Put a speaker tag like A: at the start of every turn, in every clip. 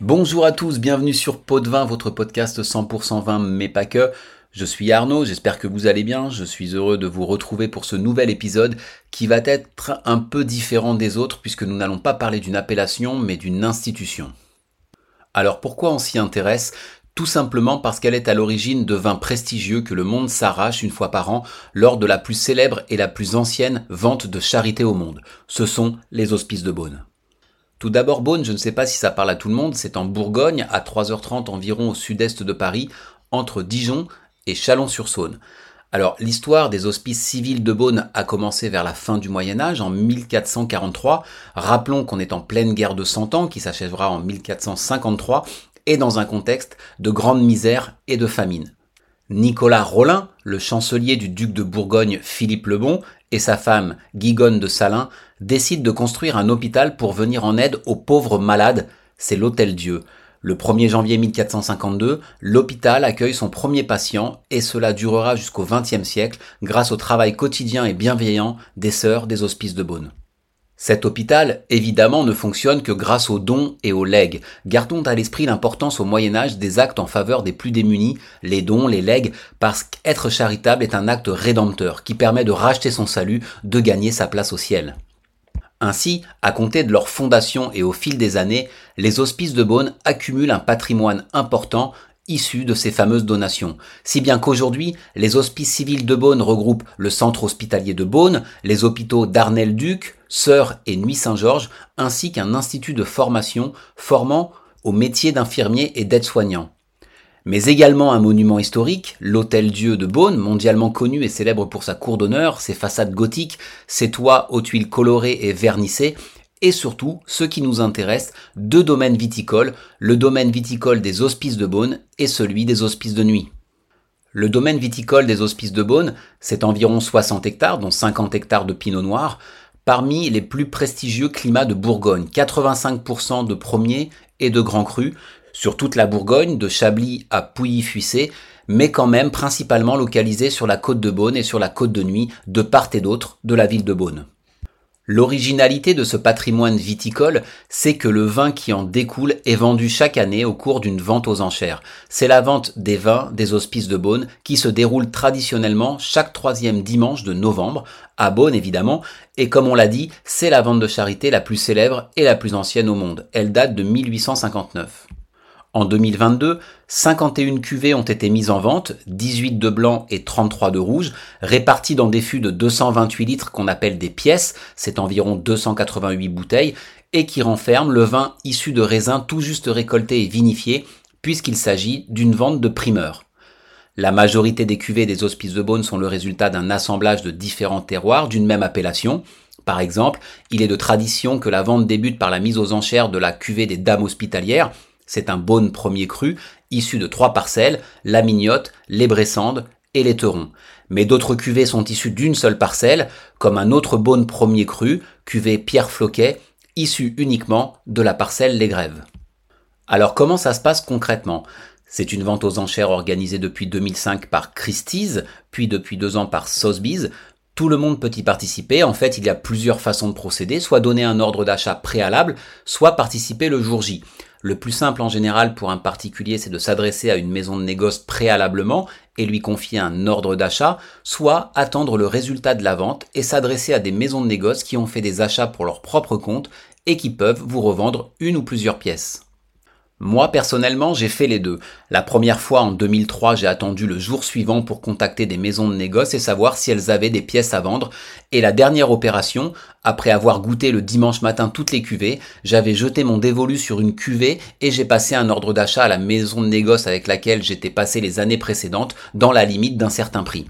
A: Bonjour à tous, bienvenue sur Pot de Vin, votre podcast 100% vin, mais pas que. Je suis Arnaud, j'espère que vous allez bien. Je suis heureux de vous retrouver pour ce nouvel épisode qui va être un peu différent des autres puisque nous n'allons pas parler d'une appellation mais d'une institution. Alors pourquoi on s'y intéresse? Tout simplement parce qu'elle est à l'origine de vins prestigieux que le monde s'arrache une fois par an lors de la plus célèbre et la plus ancienne vente de charité au monde. Ce sont les hospices de Beaune. Tout d'abord, Beaune, je ne sais pas si ça parle à tout le monde, c'est en Bourgogne, à 3h30 environ au sud-est de Paris, entre Dijon et Chalon-sur-Saône. Alors, l'histoire des hospices civils de Beaune a commencé vers la fin du Moyen Âge, en 1443. Rappelons qu'on est en pleine guerre de Cent Ans, qui s'achèvera en 1453, et dans un contexte de grande misère et de famine. Nicolas Rollin, le chancelier du duc de Bourgogne Philippe le Bon, et sa femme Guigonne de Salins décident de construire un hôpital pour venir en aide aux pauvres malades, c'est l'Hôtel Dieu. Le 1er janvier 1452, l'hôpital accueille son premier patient et cela durera jusqu'au XXe siècle grâce au travail quotidien et bienveillant des sœurs des hospices de Beaune. Cet hôpital, évidemment, ne fonctionne que grâce aux dons et aux legs. Gardons à l'esprit l'importance au Moyen Âge des actes en faveur des plus démunis, les dons, les legs, parce qu'être charitable est un acte rédempteur qui permet de racheter son salut, de gagner sa place au ciel. Ainsi, à compter de leur fondation et au fil des années, les hospices de Beaune accumulent un patrimoine important issus de ces fameuses donations. Si bien qu'aujourd'hui, les hospices civils de Beaune regroupent le centre hospitalier de Beaune, les hôpitaux d'Arnel-Duc, Sœur et Nuit Saint-Georges, ainsi qu'un institut de formation formant au métier d'infirmier et d'aide-soignant. Mais également un monument historique, l'Hôtel Dieu de Beaune, mondialement connu et célèbre pour sa cour d'honneur, ses façades gothiques, ses toits aux tuiles colorées et vernissées, et surtout, ce qui nous intéresse, deux domaines viticoles, le domaine viticole des hospices de Beaune et celui des hospices de nuit. Le domaine viticole des hospices de Beaune, c'est environ 60 hectares, dont 50 hectares de pinot noir, parmi les plus prestigieux climats de Bourgogne, 85% de premiers et de grands crus, sur toute la Bourgogne, de Chablis à Pouilly-Fuissé, mais quand même principalement localisé sur la côte de Beaune et sur la côte de Nuit, de part et d'autre de la ville de Beaune. L'originalité de ce patrimoine viticole, c'est que le vin qui en découle est vendu chaque année au cours d'une vente aux enchères. C'est la vente des vins des hospices de Beaune qui se déroule traditionnellement chaque troisième dimanche de novembre, à Beaune évidemment, et comme on l'a dit, c'est la vente de charité la plus célèbre et la plus ancienne au monde. Elle date de 1859. En 2022, 51 cuvées ont été mises en vente, 18 de blanc et 33 de rouge, réparties dans des fûts de 228 litres qu'on appelle des pièces, c'est environ 288 bouteilles, et qui renferment le vin issu de raisins tout juste récoltés et vinifiés, puisqu'il s'agit d'une vente de primeur. La majorité des cuvées des hospices de Beaune sont le résultat d'un assemblage de différents terroirs d'une même appellation. Par exemple, il est de tradition que la vente débute par la mise aux enchères de la cuvée des dames hospitalières, c'est un Beaune premier cru, issu de trois parcelles, la Mignotte, les Bressandes et les Terons. Mais d'autres cuvées sont issues d'une seule parcelle, comme un autre Beaune premier cru, cuvée Pierre Floquet, issu uniquement de la parcelle Les Grèves. Alors comment ça se passe concrètement? C'est une vente aux enchères organisée depuis 2005 par Christie's, puis depuis deux ans par Sotheby's. Tout le monde peut y participer. En fait, il y a plusieurs façons de procéder, soit donner un ordre d'achat préalable, soit participer le jour J. Le plus simple en général pour un particulier, c'est de s'adresser à une maison de négoce préalablement et lui confier un ordre d'achat, soit attendre le résultat de la vente et s'adresser à des maisons de négoce qui ont fait des achats pour leur propre compte et qui peuvent vous revendre une ou plusieurs pièces. Moi, personnellement, j'ai fait les deux. La première fois, en 2003, j'ai attendu le jour suivant pour contacter des maisons de négoce et savoir si elles avaient des pièces à vendre. Et la dernière opération, après avoir goûté le dimanche matin toutes les cuvées, j'avais jeté mon dévolu sur une cuvée et j'ai passé un ordre d'achat à la maison de négoce avec laquelle j'étais passé les années précédentes dans la limite d'un certain prix.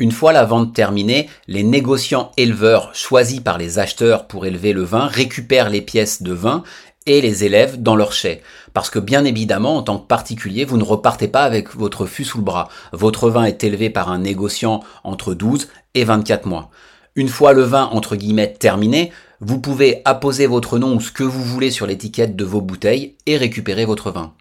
A: Une fois la vente terminée, les négociants éleveurs choisis par les acheteurs pour élever le vin récupèrent les pièces de vin et les élèves dans leur chai. Parce que bien évidemment, en tant que particulier, vous ne repartez pas avec votre fût sous le bras. Votre vin est élevé par un négociant entre 12 et 24 mois. Une fois le vin entre guillemets terminé, vous pouvez apposer votre nom ou ce que vous voulez sur l'étiquette de vos bouteilles et récupérer votre vin.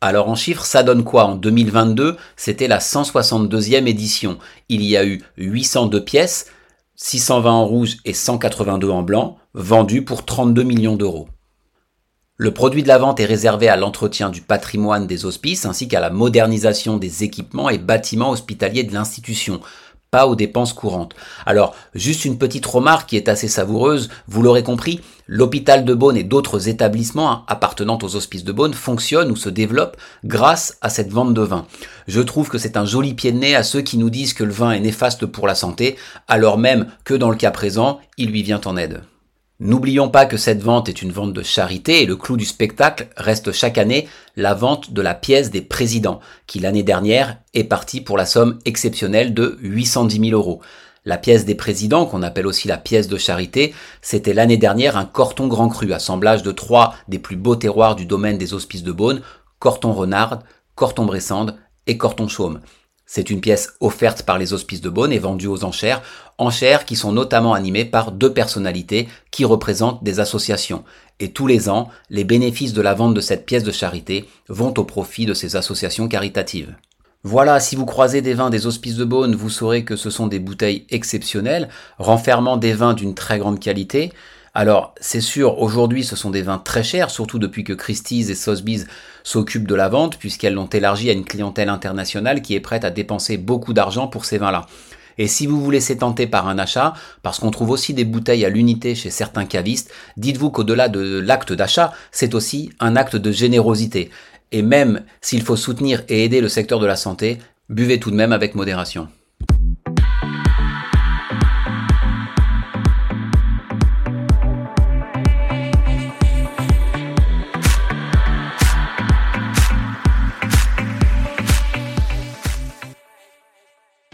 A: Alors en chiffres, ça donne quoi? En 2022, c'était la 162e édition. Il y a eu 802 pièces, 620 en rouge et 182 en blanc, vendues pour 32 millions d'euros. Le produit de la vente est réservé à l'entretien du patrimoine des hospices ainsi qu'à la modernisation des équipements et bâtiments hospitaliers de l'institution, pas aux dépenses courantes. Alors, juste une petite remarque qui est assez savoureuse, vous l'aurez compris, l'hôpital de Beaune et d'autres établissements appartenant aux hospices de Beaune fonctionnent ou se développent grâce à cette vente de vin. Je trouve que c'est un joli pied de nez à ceux qui nous disent que le vin est néfaste pour la santé, alors même que dans le cas présent, il lui vient en aide. N'oublions pas que cette vente est une vente de charité et le clou du spectacle reste chaque année la vente de la pièce des présidents, qui l'année dernière est partie pour la somme exceptionnelle de 810 000 euros. La pièce des présidents, qu'on appelle aussi la pièce de charité, c'était l'année dernière un Corton Grand Cru, assemblage de trois des plus beaux terroirs du domaine des hospices de Beaune, Corton Renard, Corton Bressande et Corton Chaume. C'est une pièce offerte par les hospices de Beaune et vendue aux enchères, enchères qui sont notamment animées par deux personnalités qui représentent des associations. Et tous les ans, les bénéfices de la vente de cette pièce de charité vont au profit de ces associations caritatives. Voilà, si vous croisez des vins des hospices de Beaune, vous saurez que ce sont des bouteilles exceptionnelles, renfermant des vins d'une très grande qualité. Alors, c'est sûr, aujourd'hui, ce sont des vins très chers, surtout depuis que Christie's et Sotheby's s'occupent de la vente, puisqu'elles l'ont élargi à une clientèle internationale qui est prête à dépenser beaucoup d'argent pour ces vins-là. Et si vous vous laissez tenter par un achat, parce qu'on trouve aussi des bouteilles à l'unité chez certains cavistes, dites-vous qu'au-delà de l'acte d'achat, c'est aussi un acte de générosité. Et même s'il faut soutenir et aider le secteur de la santé, buvez tout de même avec modération.